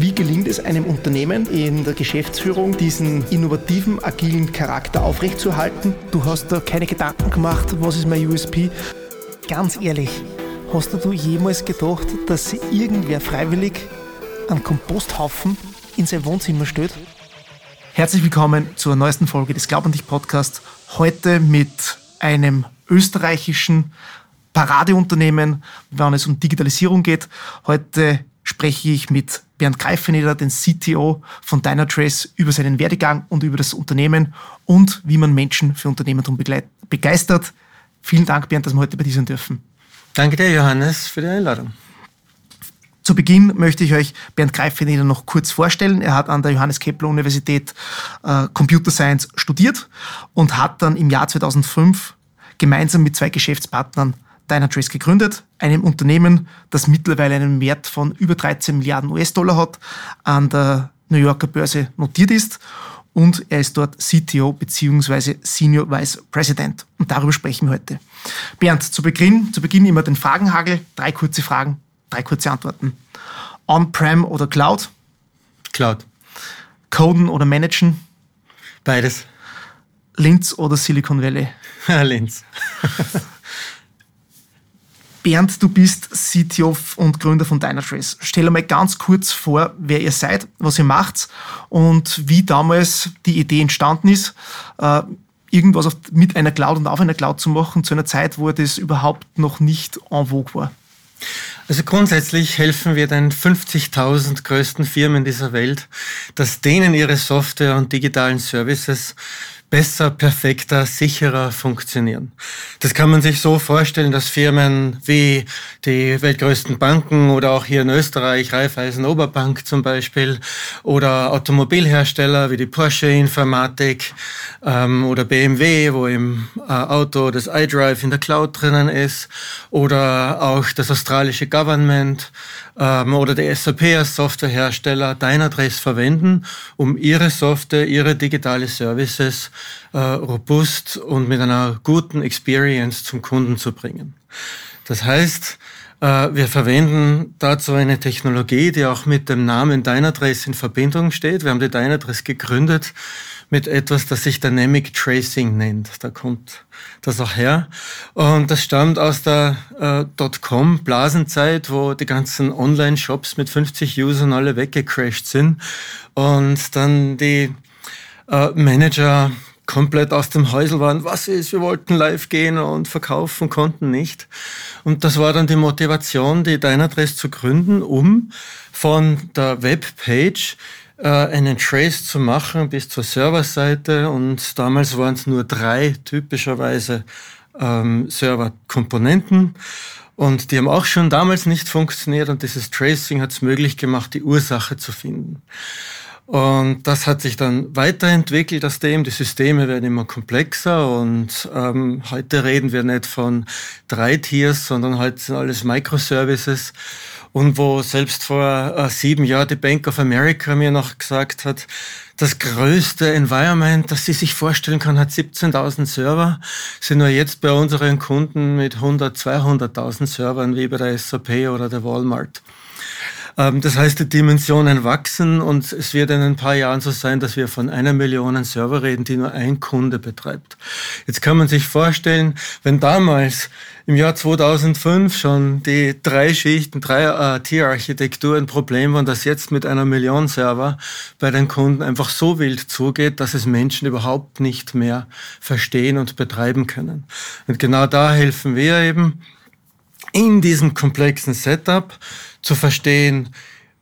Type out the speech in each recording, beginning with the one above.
Wie gelingt es einem Unternehmen in der Geschäftsführung, diesen innovativen, agilen Charakter aufrechtzuerhalten? Du hast da keine Gedanken gemacht, was ist mein USP? Ganz ehrlich, hast du jemals gedacht, dass irgendwer freiwillig einen Komposthaufen in sein Wohnzimmer stellt? Herzlich willkommen zur neuesten Folge des Glaub an dich Podcast. Heute mit einem österreichischen Paradeunternehmen, wenn es um Digitalisierung geht. Heute spreche ich mit Bernd Greifeneder, den CTO von Dynatrace, über seinen Werdegang und über das Unternehmen und wie man Menschen für Unternehmertum begeistert. Vielen Dank, Bernd, dass wir heute bei dir sein dürfen. Danke dir, Johannes, für die Einladung. Zu Beginn möchte ich euch Bernd Greifeneder noch kurz vorstellen. Er hat an der Johannes Kepler Universität äh, Computer Science studiert und hat dann im Jahr 2005 gemeinsam mit zwei Geschäftspartnern Dynatrace gegründet, einem Unternehmen, das mittlerweile einen Wert von über 13 Milliarden US-Dollar hat, an der New Yorker Börse notiert ist und er ist dort CTO bzw. Senior Vice President. Und darüber sprechen wir heute. Bernd, zu Beginn, zu Beginn immer den Fragenhagel. Drei kurze Fragen, drei kurze Antworten. On-Prem oder Cloud? Cloud. Coden oder Managen? Beides. Linz oder Silicon Valley? Linz. Bernd, du bist CTO und Gründer von Dynatrace. Stell einmal ganz kurz vor, wer ihr seid, was ihr macht und wie damals die Idee entstanden ist, äh, irgendwas mit einer Cloud und auf einer Cloud zu machen, zu einer Zeit, wo das überhaupt noch nicht en vogue war. Also grundsätzlich helfen wir den 50.000 größten Firmen dieser Welt, dass denen ihre Software und digitalen Services besser, perfekter, sicherer funktionieren. Das kann man sich so vorstellen, dass Firmen wie die weltgrößten Banken oder auch hier in Österreich Raiffeisen Oberbank zum Beispiel oder Automobilhersteller wie die Porsche Informatik ähm, oder BMW, wo im äh, Auto das iDrive in der Cloud drinnen ist oder auch das australische Government ähm, oder der SAP als Softwarehersteller Dynatrace verwenden, um ihre Software, ihre digitale Services äh, robust und mit einer guten Experience zum Kunden zu bringen. Das heißt, äh, wir verwenden dazu eine Technologie, die auch mit dem Namen Dynatrace in Verbindung steht. Wir haben die Dynatrace gegründet mit etwas, das sich Dynamic Tracing nennt. Da kommt das auch her. Und das stammt aus der äh, Dotcom-Blasenzeit, wo die ganzen Online-Shops mit 50 Usern alle weggecrashed sind und dann die äh, Manager komplett aus dem Häusel waren, was ist, wir wollten live gehen und verkaufen, konnten nicht. Und das war dann die Motivation, die Dynadress zu gründen, um von der Webpage einen Trace zu machen bis zur Serverseite. Und damals waren es nur drei typischerweise ähm, Serverkomponenten. Und die haben auch schon damals nicht funktioniert und dieses Tracing hat es möglich gemacht, die Ursache zu finden. Und das hat sich dann weiterentwickelt aus dem. Die Systeme werden immer komplexer und ähm, heute reden wir nicht von drei Tiers, sondern heute sind alles Microservices. Und wo selbst vor äh, sieben Jahren die Bank of America mir noch gesagt hat, das größte Environment, das sie sich vorstellen kann, hat 17.000 Server, sind nur jetzt bei unseren Kunden mit 100, 200.000 Servern wie bei der SAP oder der Walmart. Ähm, das heißt, die Dimensionen wachsen und es wird in ein paar Jahren so sein, dass wir von einer Million Server reden, die nur ein Kunde betreibt. Jetzt kann man sich vorstellen, wenn damals im Jahr 2005 schon die drei Schichten, drei äh, Tierarchitektur ein Problem waren, dass jetzt mit einer Million Server bei den Kunden einfach so wild zugeht, dass es Menschen überhaupt nicht mehr verstehen und betreiben können. Und genau da helfen wir eben in diesem komplexen Setup zu verstehen,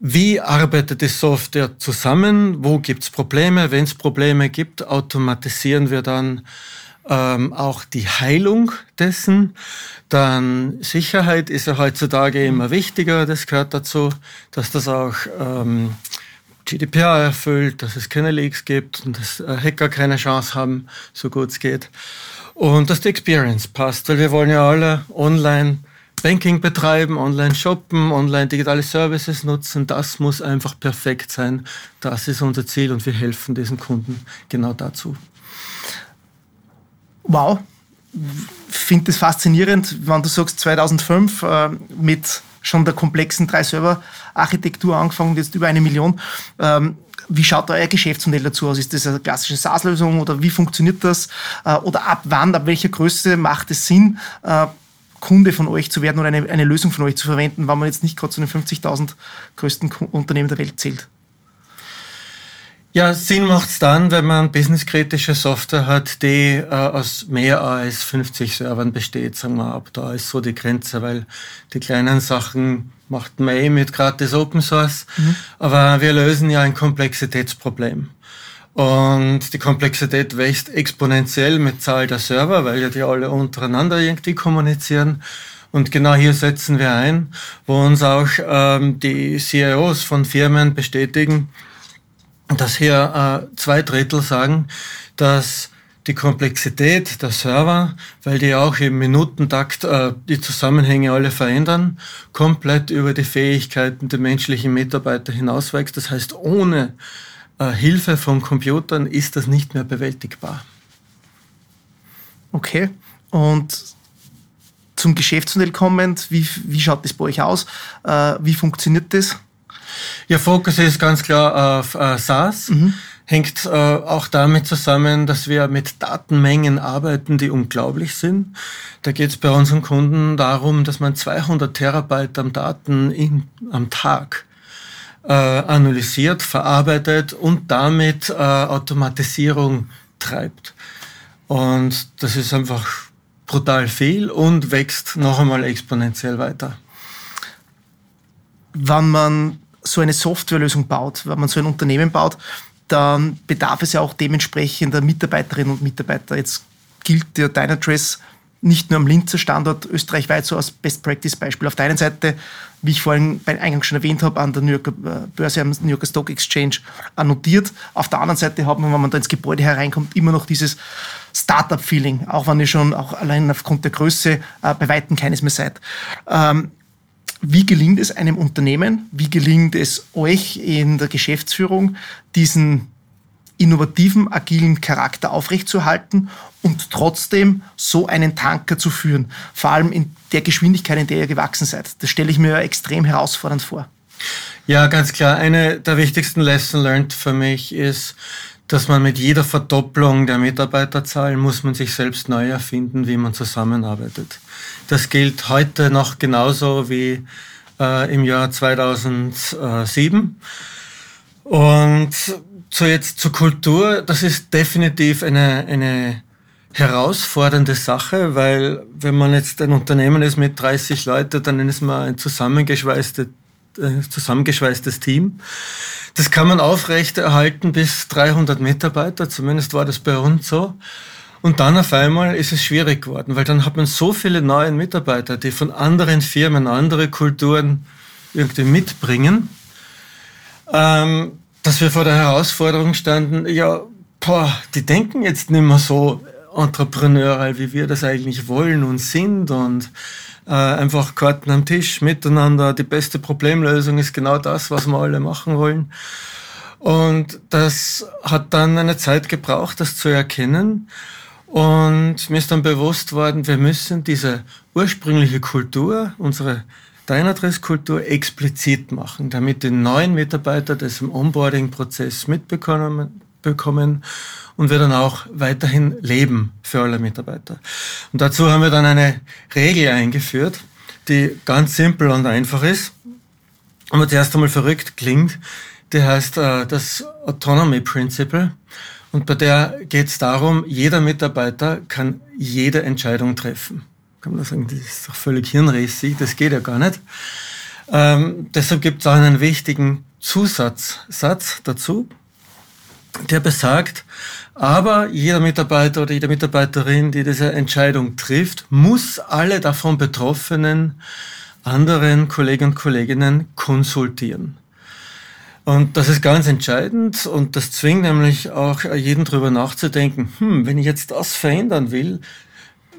wie arbeitet die Software zusammen, wo gibt es Probleme, wenn es Probleme gibt, automatisieren wir dann ähm, auch die Heilung dessen. Dann Sicherheit ist ja heutzutage immer wichtiger, das gehört dazu, dass das auch ähm, GDPR erfüllt, dass es keine Leaks gibt und dass äh, Hacker keine Chance haben, so gut es geht. Und dass die Experience passt, weil wir wollen ja alle online Banking betreiben, online shoppen, online digitale Services nutzen, das muss einfach perfekt sein. Das ist unser Ziel und wir helfen diesen Kunden genau dazu. Wow, finde es faszinierend, wenn du sagst 2005 äh, mit schon der komplexen Drei-Server-Architektur angefangen, jetzt über eine Million. Ähm, wie schaut euer Geschäftsmodell dazu aus? Ist das eine klassische SaaS-Lösung oder wie funktioniert das? Äh, oder ab wann, ab welcher Größe macht es Sinn, äh, Kunde von euch zu werden oder eine, eine Lösung von euch zu verwenden, wenn man jetzt nicht gerade zu den 50.000 größten Unternehmen der Welt zählt? Ja, Sinn macht's dann, wenn man businesskritische Software hat, die äh, aus mehr als 50 Servern besteht, sagen wir ab. Da ist so die Grenze, weil die kleinen Sachen macht man eh mit gratis Open Source. Mhm. Aber wir lösen ja ein Komplexitätsproblem. Und die Komplexität wächst exponentiell mit Zahl der Server, weil ja die alle untereinander irgendwie kommunizieren. Und genau hier setzen wir ein, wo uns auch ähm, die CIOs von Firmen bestätigen, dass hier äh, zwei Drittel sagen, dass die Komplexität der Server, weil die auch im Minutentakt äh, die Zusammenhänge alle verändern, komplett über die Fähigkeiten der menschlichen Mitarbeiter hinauswächst. Das heißt, ohne Hilfe von Computern ist das nicht mehr bewältigbar. Okay. Und zum Geschäftsmodell kommend, wie, wie schaut das bei euch aus? Äh, wie funktioniert das? Ja, Fokus ist ganz klar auf äh, SaaS. Mhm. Hängt äh, auch damit zusammen, dass wir mit Datenmengen arbeiten, die unglaublich sind. Da geht es bei unseren Kunden darum, dass man 200 Terabyte an Daten in, am Tag äh, analysiert, verarbeitet und damit äh, Automatisierung treibt. Und das ist einfach brutal viel und wächst noch einmal exponentiell weiter. Wenn man so eine Softwarelösung baut, wenn man so ein Unternehmen baut, dann bedarf es ja auch dementsprechender Mitarbeiterinnen und Mitarbeiter. Jetzt gilt der Dynatrace nicht nur am Linzer Standort österreichweit so als Best-Practice-Beispiel. Auf der einen Seite, wie ich vorhin beim Eingang schon erwähnt habe, an der New Yorker äh, Börse, am New Yorker Stock Exchange annotiert. Auf der anderen Seite hat man, wenn man da ins Gebäude hereinkommt, immer noch dieses Startup-Feeling, auch wenn ihr schon auch allein aufgrund der Größe äh, bei Weitem keines mehr seid. Ähm, wie gelingt es einem Unternehmen, wie gelingt es euch in der Geschäftsführung, diesen innovativen, agilen Charakter aufrechtzuerhalten und trotzdem so einen Tanker zu führen? Vor allem in der Geschwindigkeit, in der ihr gewachsen seid. Das stelle ich mir extrem herausfordernd vor. Ja, ganz klar. Eine der wichtigsten Lesson learned für mich ist, dass man mit jeder Verdopplung der Mitarbeiterzahl muss man sich selbst neu erfinden, wie man zusammenarbeitet. Das gilt heute noch genauso wie äh, im Jahr 2007. Und so jetzt zur Kultur, das ist definitiv eine, eine herausfordernde Sache, weil wenn man jetzt ein Unternehmen ist mit 30 Leuten, dann ist man ein zusammengeschweißtes, äh, zusammengeschweißtes Team. Das kann man aufrechterhalten bis 300 Mitarbeiter, zumindest war das bei uns so. Und dann auf einmal ist es schwierig geworden, weil dann hat man so viele neue Mitarbeiter, die von anderen Firmen, andere Kulturen irgendwie mitbringen, ähm, dass wir vor der Herausforderung standen, ja, boah, die denken jetzt nicht mehr so entrepreneurial, wie wir das eigentlich wollen und sind und äh, einfach Karten am Tisch miteinander. Die beste Problemlösung ist genau das, was wir alle machen wollen. Und das hat dann eine Zeit gebraucht, das zu erkennen. Und mir ist dann bewusst worden, wir müssen diese ursprüngliche Kultur, unsere Dynadress-Kultur explizit machen, damit die neuen Mitarbeiter das im Onboarding-Prozess mitbekommen bekommen und wir dann auch weiterhin leben für alle Mitarbeiter. Und dazu haben wir dann eine Regel eingeführt, die ganz simpel und einfach ist, aber zuerst einmal verrückt klingt. Die heißt äh, das Autonomy Principle. Und bei der geht es darum, jeder Mitarbeiter kann jede Entscheidung treffen. Kann man sagen, das ist doch völlig hirnrissig, das geht ja gar nicht. Ähm, deshalb gibt es auch einen wichtigen Zusatzsatz dazu, der besagt, aber jeder Mitarbeiter oder jede Mitarbeiterin, die diese Entscheidung trifft, muss alle davon Betroffenen, anderen Kollegen und Kolleginnen konsultieren. Und das ist ganz entscheidend und das zwingt nämlich auch jeden darüber nachzudenken, hm, wenn ich jetzt das verändern will,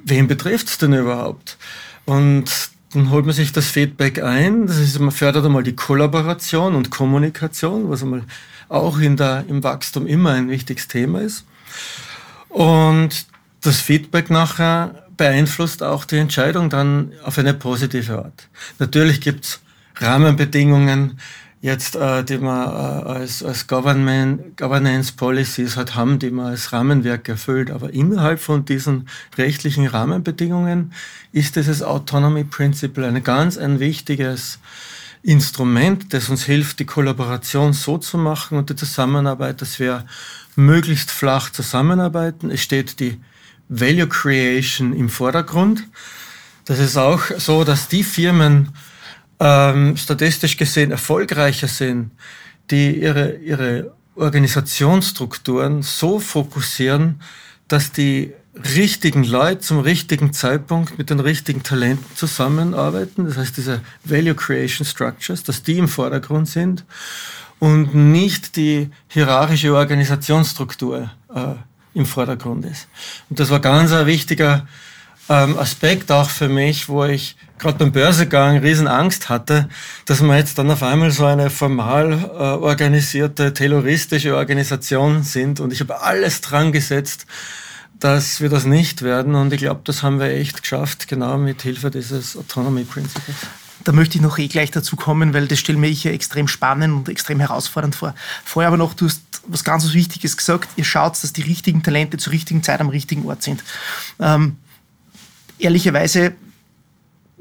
wen betrifft es denn überhaupt? Und dann holt man sich das Feedback ein, das ist, man fördert einmal die Kollaboration und Kommunikation, was einmal auch in der, im Wachstum immer ein wichtiges Thema ist. Und das Feedback nachher beeinflusst auch die Entscheidung dann auf eine positive Art. Natürlich gibt's Rahmenbedingungen, jetzt, äh, die man äh, als, als Government, Governance Policies halt haben, die man als Rahmenwerk erfüllt. Aber innerhalb von diesen rechtlichen Rahmenbedingungen ist dieses Autonomy Principle ein ganz ein wichtiges Instrument, das uns hilft, die Kollaboration so zu machen und die Zusammenarbeit, dass wir möglichst flach zusammenarbeiten. Es steht die Value Creation im Vordergrund. Das ist auch so, dass die Firmen, ähm, statistisch gesehen erfolgreicher sind, die ihre, ihre Organisationsstrukturen so fokussieren, dass die richtigen Leute zum richtigen Zeitpunkt mit den richtigen Talenten zusammenarbeiten. Das heißt, diese Value Creation Structures, dass die im Vordergrund sind und nicht die hierarchische Organisationsstruktur äh, im Vordergrund ist. Und das war ganz ein wichtiger ähm, Aspekt auch für mich, wo ich gerade beim Börsegang riesen Angst hatte, dass wir jetzt dann auf einmal so eine formal äh, organisierte, terroristische Organisation sind. Und ich habe alles dran gesetzt, dass wir das nicht werden. Und ich glaube, das haben wir echt geschafft, genau mit Hilfe dieses Autonomy Principles. Da möchte ich noch eh gleich dazu kommen, weil das stelle mir ich ja extrem spannend und extrem herausfordernd vor. Vorher aber noch, du hast was ganz was Wichtiges gesagt. Ihr schaut, dass die richtigen Talente zur richtigen Zeit am richtigen Ort sind. Ähm, ehrlicherweise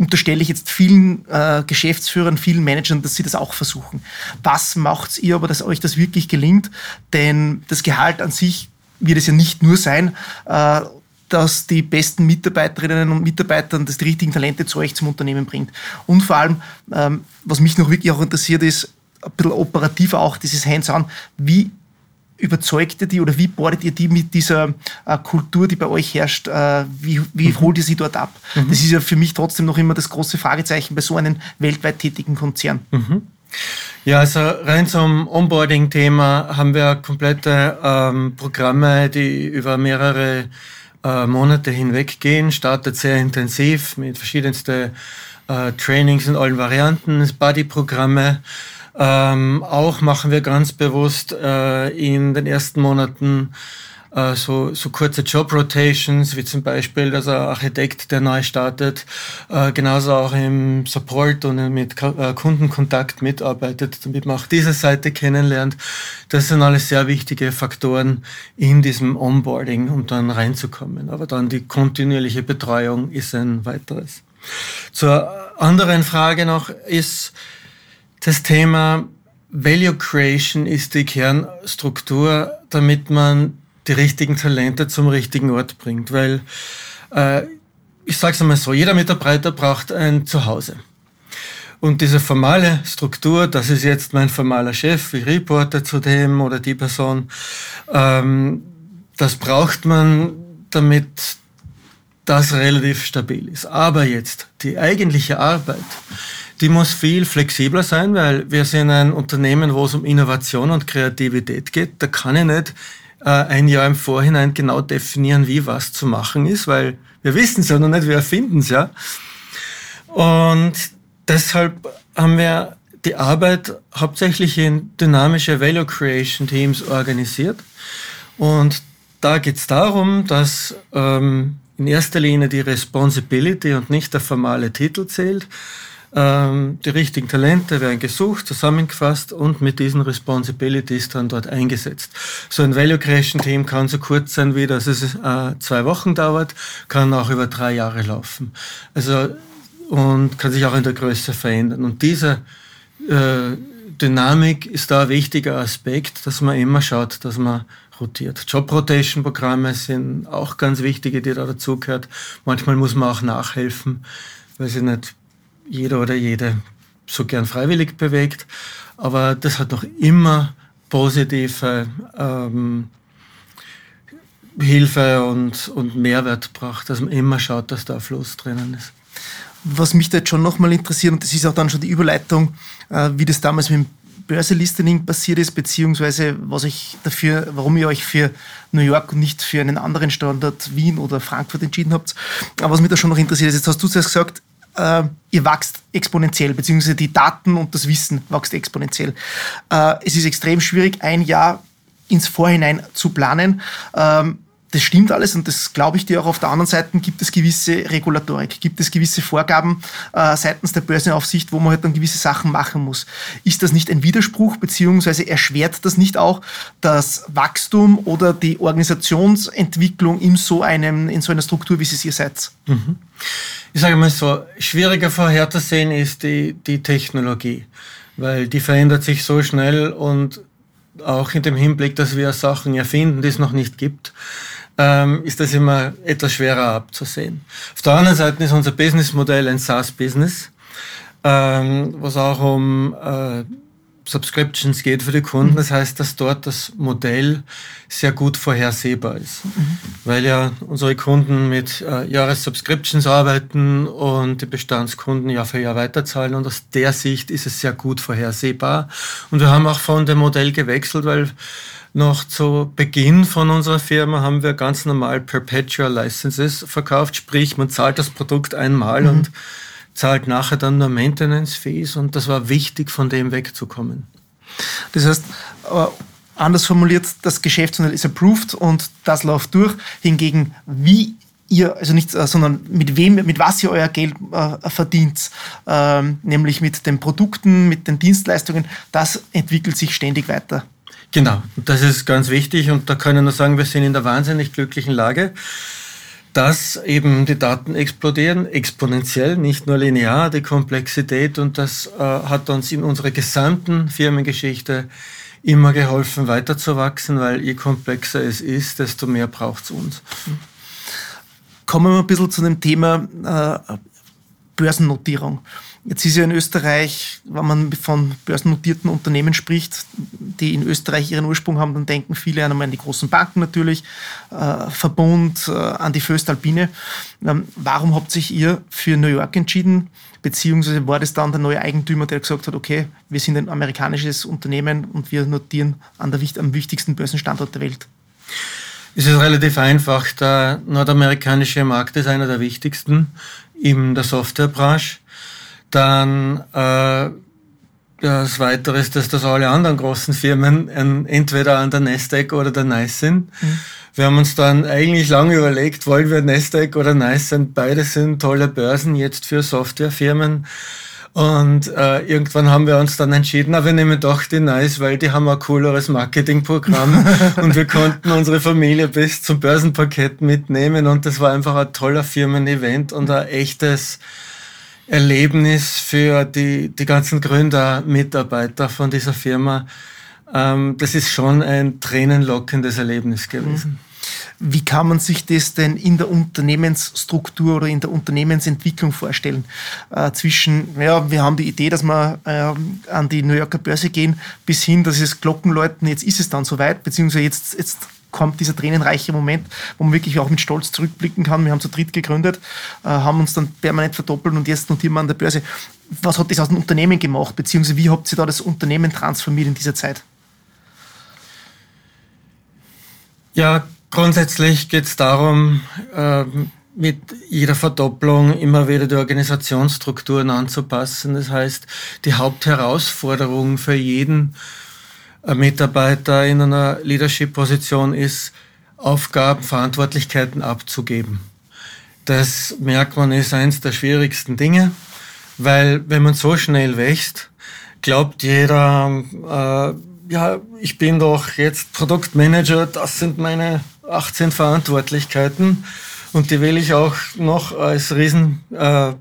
unterstelle ich jetzt vielen äh, Geschäftsführern, vielen Managern, dass sie das auch versuchen. Was macht ihr aber, dass euch das wirklich gelingt? Denn das Gehalt an sich wird es ja nicht nur sein, äh, dass die besten Mitarbeiterinnen und Mitarbeiter das die richtigen Talente zu euch zum Unternehmen bringt. Und vor allem, ähm, was mich noch wirklich auch interessiert ist, ein bisschen operativer auch dieses Hands-on. Wie überzeugt ihr die oder wie bordet ihr die mit dieser äh, Kultur, die bei euch herrscht, äh, wie, wie mhm. holt ihr sie dort ab? Mhm. Das ist ja für mich trotzdem noch immer das große Fragezeichen bei so einem weltweit tätigen Konzern. Mhm. Ja, also rein zum Onboarding-Thema haben wir komplette ähm, Programme, die über mehrere äh, Monate hinweg gehen, startet sehr intensiv mit verschiedensten äh, Trainings in allen Varianten, Buddy-Programme, ähm, auch machen wir ganz bewusst äh, in den ersten Monaten äh, so, so kurze Job-Rotations, wie zum Beispiel, dass ein Architekt, der neu startet, äh, genauso auch im Support und mit äh, Kundenkontakt mitarbeitet, damit man auch diese Seite kennenlernt. Das sind alles sehr wichtige Faktoren in diesem Onboarding, um dann reinzukommen. Aber dann die kontinuierliche Betreuung ist ein weiteres. Zur anderen Frage noch ist, das Thema Value Creation ist die Kernstruktur, damit man die richtigen Talente zum richtigen Ort bringt. Weil, äh, ich sage es einmal so, jeder Mitarbeiter braucht ein Zuhause. Und diese formale Struktur, das ist jetzt mein formaler Chef, ich reporte zu dem oder die Person, ähm, das braucht man, damit das relativ stabil ist. Aber jetzt die eigentliche Arbeit, die muss viel flexibler sein, weil wir sind ein Unternehmen, wo es um Innovation und Kreativität geht. Da kann ich nicht äh, ein Jahr im Vorhinein genau definieren, wie was zu machen ist, weil wir wissen es ja noch nicht, wir erfinden es ja. Und deshalb haben wir die Arbeit hauptsächlich in dynamische Value Creation Teams organisiert. Und da geht es darum, dass ähm, in erster Linie die Responsibility und nicht der formale Titel zählt. Ähm, die richtigen Talente werden gesucht, zusammengefasst und mit diesen Responsibilities dann dort eingesetzt. So ein Value Creation Team kann so kurz sein, wie dass es äh, zwei Wochen dauert, kann auch über drei Jahre laufen. Also und kann sich auch in der Größe verändern. Und diese äh, Dynamik ist da ein wichtiger Aspekt, dass man immer schaut, dass man rotiert. Job-Rotation-Programme sind auch ganz wichtige, die da dazugehört. Manchmal muss man auch nachhelfen, weil sie nicht jeder oder jede so gern freiwillig bewegt. Aber das hat noch immer positive ähm, Hilfe und, und Mehrwert gebracht, dass man immer schaut, dass da Fluss drinnen ist. Was mich da jetzt schon nochmal interessiert, und das ist auch dann schon die Überleitung, äh, wie das damals mit dem Börselistening passiert ist, beziehungsweise was ich dafür, warum ihr euch für New York und nicht für einen anderen Standort Wien oder Frankfurt entschieden habt. Aber was mich da schon noch interessiert ist, jetzt hast du zuerst gesagt, äh, ihr wächst exponentiell, beziehungsweise die Daten und das Wissen wächst exponentiell. Äh, es ist extrem schwierig, ein Jahr ins Vorhinein zu planen. Ähm, das stimmt alles und das glaube ich dir auch. Auf der anderen Seite gibt es gewisse Regulatorik, gibt es gewisse Vorgaben äh, seitens der Börsenaufsicht, wo man halt dann gewisse Sachen machen muss. Ist das nicht ein Widerspruch, beziehungsweise erschwert das nicht auch das Wachstum oder die Organisationsentwicklung in so, einem, in so einer Struktur, wie Sie ihr seid? Mhm. Ich sage mal so, schwieriger vorherzusehen ist die, die Technologie, weil die verändert sich so schnell und auch in dem Hinblick, dass wir Sachen erfinden, die es noch nicht gibt, ähm, ist das immer etwas schwerer abzusehen. Auf der anderen Seite ist unser Businessmodell ein SaaS-Business, ähm, was auch um äh, Subscriptions geht für die Kunden. Das heißt, dass dort das Modell sehr gut vorhersehbar ist, mhm. weil ja unsere Kunden mit äh, Jahressubscriptions arbeiten und die Bestandskunden Jahr für Jahr weiterzahlen und aus der Sicht ist es sehr gut vorhersehbar. Und wir haben auch von dem Modell gewechselt, weil noch zu Beginn von unserer Firma haben wir ganz normal Perpetual Licenses verkauft, sprich man zahlt das Produkt einmal mhm. und zahlt nachher dann nur Maintenance Fees und das war wichtig, von dem wegzukommen. Das heißt, äh, anders formuliert, das Geschäftsmodell ist approved und das läuft durch. Hingegen, wie ihr, also nicht, äh, sondern mit wem, mit was ihr euer Geld äh, verdient, ähm, nämlich mit den Produkten, mit den Dienstleistungen, das entwickelt sich ständig weiter. Genau, das ist ganz wichtig und da können wir sagen, wir sind in der wahnsinnig glücklichen Lage dass eben die Daten explodieren, exponentiell, nicht nur linear, die Komplexität und das äh, hat uns in unserer gesamten Firmengeschichte immer geholfen, weiterzuwachsen, weil je komplexer es ist, desto mehr braucht es uns. Kommen wir ein bisschen zu dem Thema äh, Börsennotierung. Jetzt ist ja in Österreich, wenn man von börsennotierten Unternehmen spricht, die in Österreich ihren Ursprung haben, dann denken viele an die großen Banken natürlich, äh, Verbund, äh, an die Föstalpine. Ähm, warum habt sich ihr für New York entschieden? Beziehungsweise war das dann der neue Eigentümer, der gesagt hat, okay, wir sind ein amerikanisches Unternehmen und wir notieren an der, am wichtigsten Börsenstandort der Welt? Es ist relativ einfach. Der nordamerikanische Markt ist einer der wichtigsten in der Softwarebranche. Dann äh, das Weitere ist, dass das alle anderen großen Firmen entweder an der Nasdaq oder der NICE sind. Mhm. Wir haben uns dann eigentlich lange überlegt, wollen wir Nasdaq oder NICE sind. Beide sind tolle Börsen jetzt für Softwarefirmen. Und äh, irgendwann haben wir uns dann entschieden, na, wir nehmen doch die Nice, weil die haben ein cooleres Marketingprogramm und wir konnten unsere Familie bis zum Börsenpaket mitnehmen und das war einfach ein toller Firmen-Event und ein echtes Erlebnis für die, die ganzen Gründer, Mitarbeiter von dieser Firma. Ähm, das ist schon ein tränenlockendes Erlebnis gewesen. Mhm. Wie kann man sich das denn in der Unternehmensstruktur oder in der Unternehmensentwicklung vorstellen? Äh, zwischen, ja, wir haben die Idee, dass wir äh, an die New Yorker Börse gehen, bis hin, dass es Glocken läuten, jetzt ist es dann soweit, beziehungsweise jetzt, jetzt kommt dieser tränenreiche Moment, wo man wirklich auch mit Stolz zurückblicken kann. Wir haben zu dritt gegründet, äh, haben uns dann permanent verdoppelt und jetzt notieren wir an der Börse. Was hat das aus dem Unternehmen gemacht, beziehungsweise wie habt ihr da das Unternehmen transformiert in dieser Zeit? Ja, Grundsätzlich geht es darum, äh, mit jeder Verdopplung immer wieder die Organisationsstrukturen anzupassen. Das heißt, die Hauptherausforderung für jeden Mitarbeiter in einer Leadership-Position ist, Aufgaben, Verantwortlichkeiten abzugeben. Das merkt man ist eines der schwierigsten Dinge, weil wenn man so schnell wächst, glaubt jeder, äh, ja, ich bin doch jetzt Produktmanager, das sind meine 18 Verantwortlichkeiten und die will ich auch noch als riesen äh,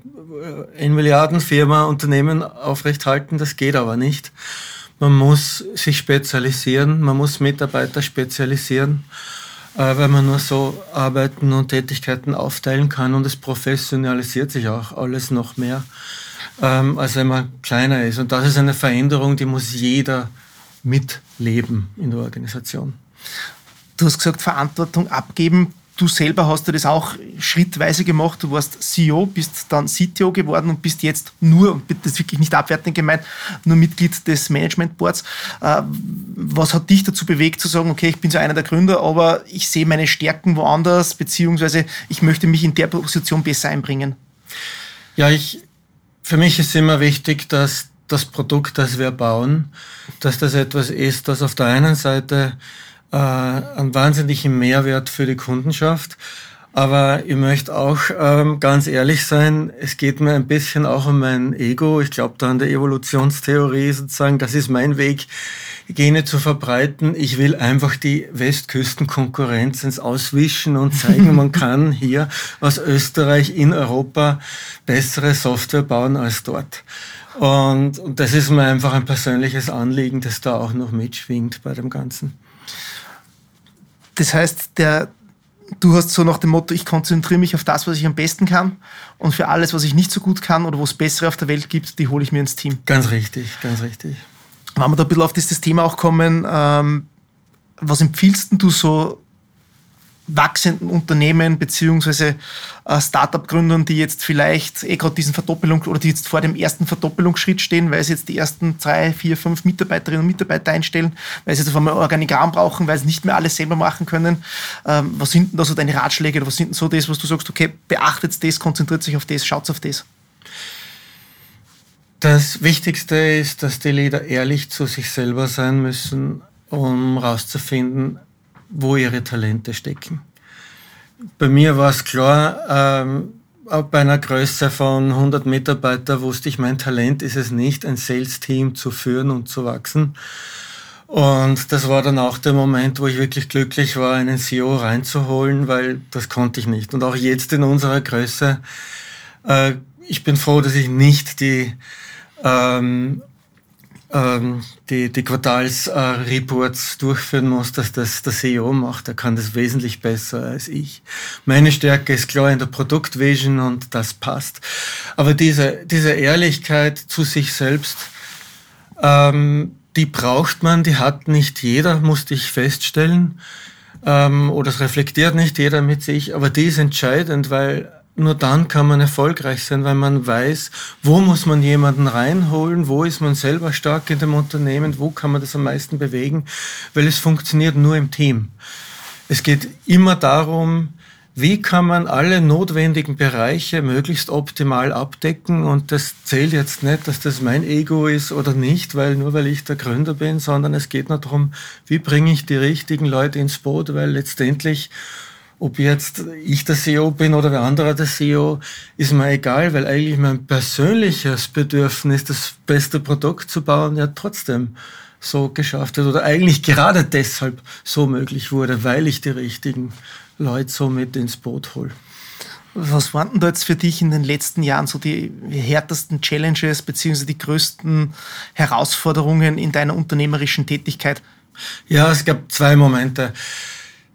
in Milliardenfirma Unternehmen aufrechthalten. Das geht aber nicht. Man muss sich spezialisieren, man muss Mitarbeiter spezialisieren, äh, weil man nur so Arbeiten und Tätigkeiten aufteilen kann und es professionalisiert sich auch alles noch mehr, ähm, als wenn man kleiner ist. Und das ist eine Veränderung, die muss jeder mitleben in der Organisation. Du hast gesagt, Verantwortung abgeben. Du selber hast du das auch schrittweise gemacht. Du warst CEO, bist dann CTO geworden und bist jetzt nur, das ist wirklich nicht abwertend gemeint, nur Mitglied des Management Boards. Äh, was hat dich dazu bewegt zu sagen, okay, ich bin so einer der Gründer, aber ich sehe meine Stärken woanders, beziehungsweise ich möchte mich in der Position besser einbringen? Ja, ich, für mich ist immer wichtig, dass das Produkt, das wir bauen, dass das etwas ist, das auf der einen Seite äh, einen wahnsinnigen Mehrwert für die Kundenschaft. Aber ich möchte auch ähm, ganz ehrlich sein, es geht mir ein bisschen auch um mein Ego. Ich glaube da an der Evolutionstheorie sozusagen, das ist mein Weg, Gene zu verbreiten. Ich will einfach die Westküstenkonkurrenz ins Auswischen und zeigen, man kann hier aus Österreich in Europa bessere Software bauen als dort. Und, und das ist mir einfach ein persönliches Anliegen, das da auch noch mitschwingt bei dem Ganzen. Das heißt, der, du hast so nach dem Motto, ich konzentriere mich auf das, was ich am besten kann und für alles, was ich nicht so gut kann oder wo es bessere auf der Welt gibt, die hole ich mir ins Team. Ganz richtig, ganz richtig. Wenn wir da ein bisschen auf dieses Thema auch kommen, ähm, was empfiehlst du so wachsenden Unternehmen beziehungsweise äh, Startup-Gründern, die jetzt vielleicht eh gerade diesen Verdoppelung oder die jetzt vor dem ersten Verdoppelungsschritt stehen, weil sie jetzt die ersten drei, vier, fünf Mitarbeiterinnen und Mitarbeiter einstellen, weil sie jetzt auf einmal Organigramm brauchen, weil sie nicht mehr alles selber machen können. Ähm, was sind denn da so deine Ratschläge oder was sind denn so das, was du sagst, okay, beachtet das, konzentriert sich auf das, schaut auf das? Das Wichtigste ist, dass die Leader ehrlich zu sich selber sein müssen, um herauszufinden, wo ihre Talente stecken. Bei mir war es klar, ähm, bei einer Größe von 100 Mitarbeiter wusste ich, mein Talent ist es nicht, ein Sales-Team zu führen und zu wachsen. Und das war dann auch der Moment, wo ich wirklich glücklich war, einen CEO reinzuholen, weil das konnte ich nicht. Und auch jetzt in unserer Größe, äh, ich bin froh, dass ich nicht die ähm, die, die Quartalsreports durchführen muss, dass das der CEO macht. Er kann das wesentlich besser als ich. Meine Stärke ist klar in der Produktvision und das passt. Aber diese, diese Ehrlichkeit zu sich selbst, ähm, die braucht man, die hat nicht jeder, musste ich feststellen. Ähm, oder es reflektiert nicht jeder mit sich, aber die ist entscheidend, weil nur dann kann man erfolgreich sein, weil man weiß, wo muss man jemanden reinholen, wo ist man selber stark in dem Unternehmen, wo kann man das am meisten bewegen, weil es funktioniert nur im Team. Es geht immer darum, wie kann man alle notwendigen Bereiche möglichst optimal abdecken und das zählt jetzt nicht, dass das mein Ego ist oder nicht, weil nur weil ich der Gründer bin, sondern es geht nur darum, wie bringe ich die richtigen Leute ins Boot, weil letztendlich ob jetzt ich der CEO bin oder wer anderer der CEO, ist mir egal, weil eigentlich mein persönliches Bedürfnis, das beste Produkt zu bauen, ja trotzdem so geschafft wird oder eigentlich gerade deshalb so möglich wurde, weil ich die richtigen Leute so mit ins Boot hole. Was waren denn da jetzt für dich in den letzten Jahren so die härtesten Challenges beziehungsweise die größten Herausforderungen in deiner unternehmerischen Tätigkeit? Ja, es gab zwei Momente.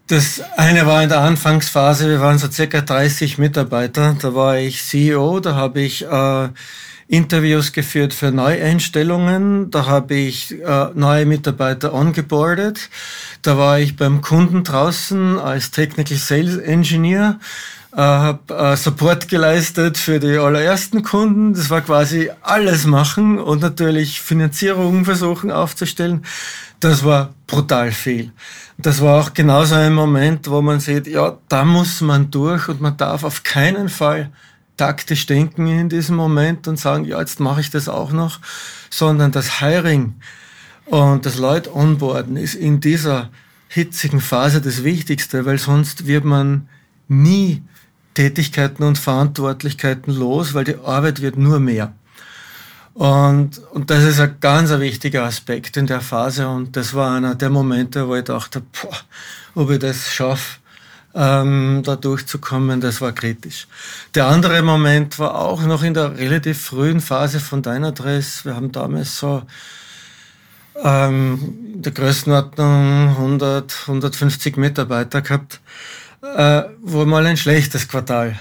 Das eine war in der Anfangsphase, wir waren so circa 30 Mitarbeiter, da war ich CEO, da habe ich äh, Interviews geführt für Neueinstellungen, da habe ich äh, neue Mitarbeiter ongeboardet, da war ich beim Kunden draußen als Technical Sales Engineer, äh, habe äh, Support geleistet für die allerersten Kunden, das war quasi alles machen und natürlich Finanzierungen versuchen aufzustellen. Das war brutal viel. Das war auch genauso ein Moment, wo man sieht, ja, da muss man durch und man darf auf keinen Fall taktisch denken in diesem Moment und sagen, ja, jetzt mache ich das auch noch, sondern das Hiring und das Leute onboarden ist in dieser hitzigen Phase das Wichtigste, weil sonst wird man nie Tätigkeiten und Verantwortlichkeiten los, weil die Arbeit wird nur mehr. Und, und das ist ein ganz wichtiger Aspekt in der Phase. Und das war einer der Momente, wo ich dachte, boah, ob ich das schaffe, ähm, da durchzukommen, das war kritisch. Der andere Moment war auch noch in der relativ frühen Phase von Dynadress. Wir haben damals so ähm, der Größenordnung 100, 150 Mitarbeiter gehabt, äh, wo mal ein schlechtes Quartal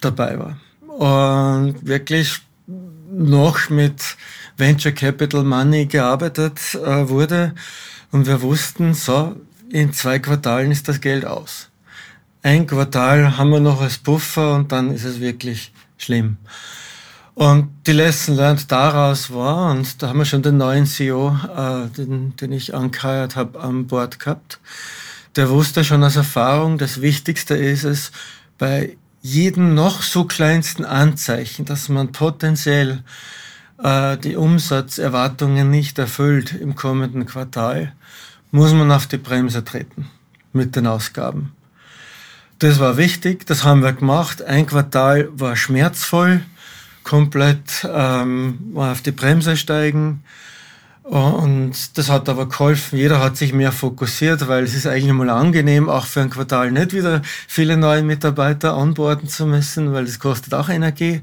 dabei war. Und wirklich noch mit Venture Capital Money gearbeitet äh, wurde. Und wir wussten, so, in zwei Quartalen ist das Geld aus. Ein Quartal haben wir noch als Puffer und dann ist es wirklich schlimm. Und die Lesson learned daraus war, und da haben wir schon den neuen CEO, äh, den, den ich angeheuert habe, an Bord gehabt. Der wusste schon aus Erfahrung, das Wichtigste ist es, bei jedem noch so kleinsten Anzeichen, dass man potenziell äh, die Umsatzerwartungen nicht erfüllt im kommenden Quartal, muss man auf die Bremse treten mit den Ausgaben. Das war wichtig, das haben wir gemacht. Ein Quartal war schmerzvoll, komplett ähm, auf die Bremse steigen. Und das hat aber geholfen. Jeder hat sich mehr fokussiert, weil es ist eigentlich mal angenehm, auch für ein Quartal nicht wieder viele neue Mitarbeiter anborden zu müssen, weil das kostet auch Energie.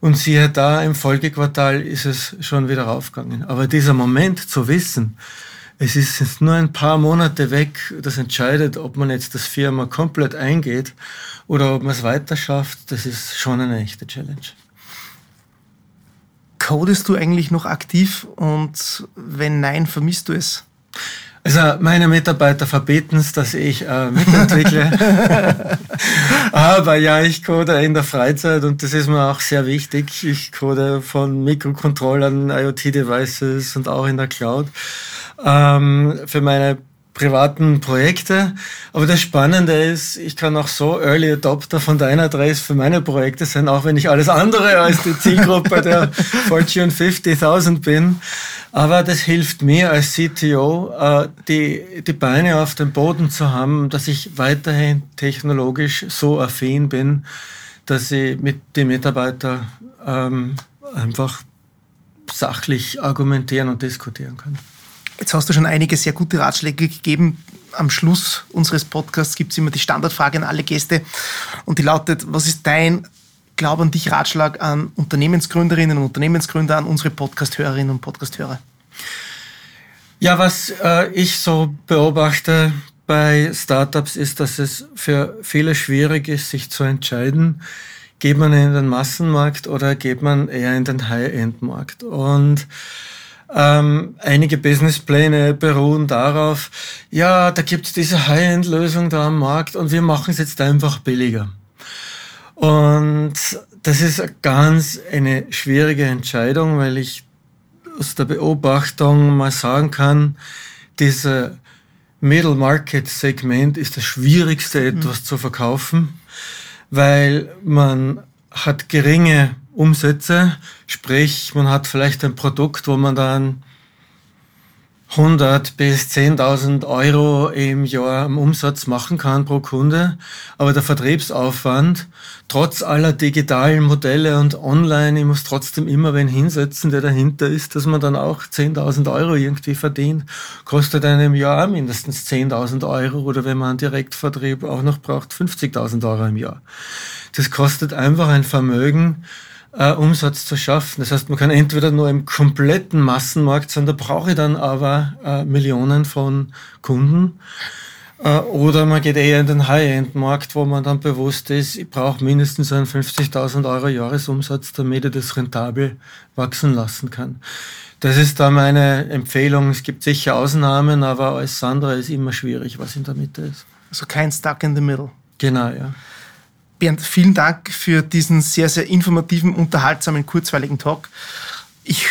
Und siehe da, im Folgequartal ist es schon wieder raufgegangen. Aber dieser Moment zu wissen, es ist jetzt nur ein paar Monate weg, das entscheidet, ob man jetzt das Firma komplett eingeht oder ob man es weiter schafft, das ist schon eine echte Challenge. Codest du eigentlich noch aktiv und wenn nein, vermisst du es? Also meine Mitarbeiter verbeten es, dass ich äh, mitentwickle. Aber ja, ich code in der Freizeit und das ist mir auch sehr wichtig. Ich code von Mikrocontrollern, IoT-Devices und auch in der Cloud ähm, für meine privaten Projekte. Aber das Spannende ist, ich kann auch so Early Adopter von deiner Adresse für meine Projekte sein, auch wenn ich alles andere als die Zielgruppe der Fortune 50.000 bin. Aber das hilft mir als CTO, äh, die, die Beine auf dem Boden zu haben, dass ich weiterhin technologisch so affin bin, dass ich mit den Mitarbeitern ähm, einfach sachlich argumentieren und diskutieren kann. Jetzt hast du schon einige sehr gute Ratschläge gegeben. Am Schluss unseres Podcasts gibt es immer die Standardfrage an alle Gäste und die lautet, was ist dein Glaub an dich Ratschlag an Unternehmensgründerinnen und Unternehmensgründer, an unsere Podcasthörerinnen und Podcasthörer? Ja, was äh, ich so beobachte bei Startups ist, dass es für viele schwierig ist, sich zu entscheiden, geht man in den Massenmarkt oder geht man eher in den High-End-Markt. Und ähm, einige Businesspläne beruhen darauf, ja, da gibt es diese High-End-Lösung da am Markt und wir machen es jetzt einfach billiger. Und das ist ganz eine schwierige Entscheidung, weil ich aus der Beobachtung mal sagen kann, diese Middle Market Segment ist das schwierigste mhm. etwas mhm. zu verkaufen, weil man hat geringe Umsätze, sprich man hat vielleicht ein Produkt, wo man dann 100 bis 10.000 Euro im Jahr im Umsatz machen kann pro Kunde. Aber der Vertriebsaufwand, trotz aller digitalen Modelle und online, ich muss trotzdem immer wen hinsetzen, der dahinter ist, dass man dann auch 10.000 Euro irgendwie verdient, kostet einem Jahr mindestens 10.000 Euro oder wenn man einen Direktvertrieb auch noch braucht, 50.000 Euro im Jahr. Das kostet einfach ein Vermögen, äh, Umsatz zu schaffen. Das heißt, man kann entweder nur im kompletten Massenmarkt sein, da brauche ich dann aber äh, Millionen von Kunden. Äh, oder man geht eher in den High-End-Markt, wo man dann bewusst ist, ich brauche mindestens einen 50.000 Euro Jahresumsatz, damit ich das rentabel wachsen lassen kann. Das ist da meine Empfehlung. Es gibt sicher Ausnahmen, aber alles andere ist immer schwierig, was in der Mitte ist. Also kein Stuck in the Middle. Genau, ja. Bernd, vielen Dank für diesen sehr, sehr informativen, unterhaltsamen, kurzweiligen Talk. Ich,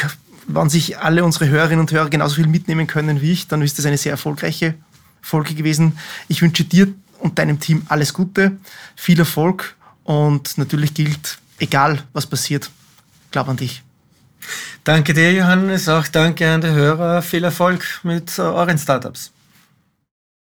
wenn sich alle unsere Hörerinnen und Hörer genauso viel mitnehmen können wie ich, dann ist das eine sehr erfolgreiche Folge gewesen. Ich wünsche dir und deinem Team alles Gute, viel Erfolg und natürlich gilt, egal was passiert, glaub an dich. Danke dir, Johannes. Auch danke an die Hörer. Viel Erfolg mit euren Startups.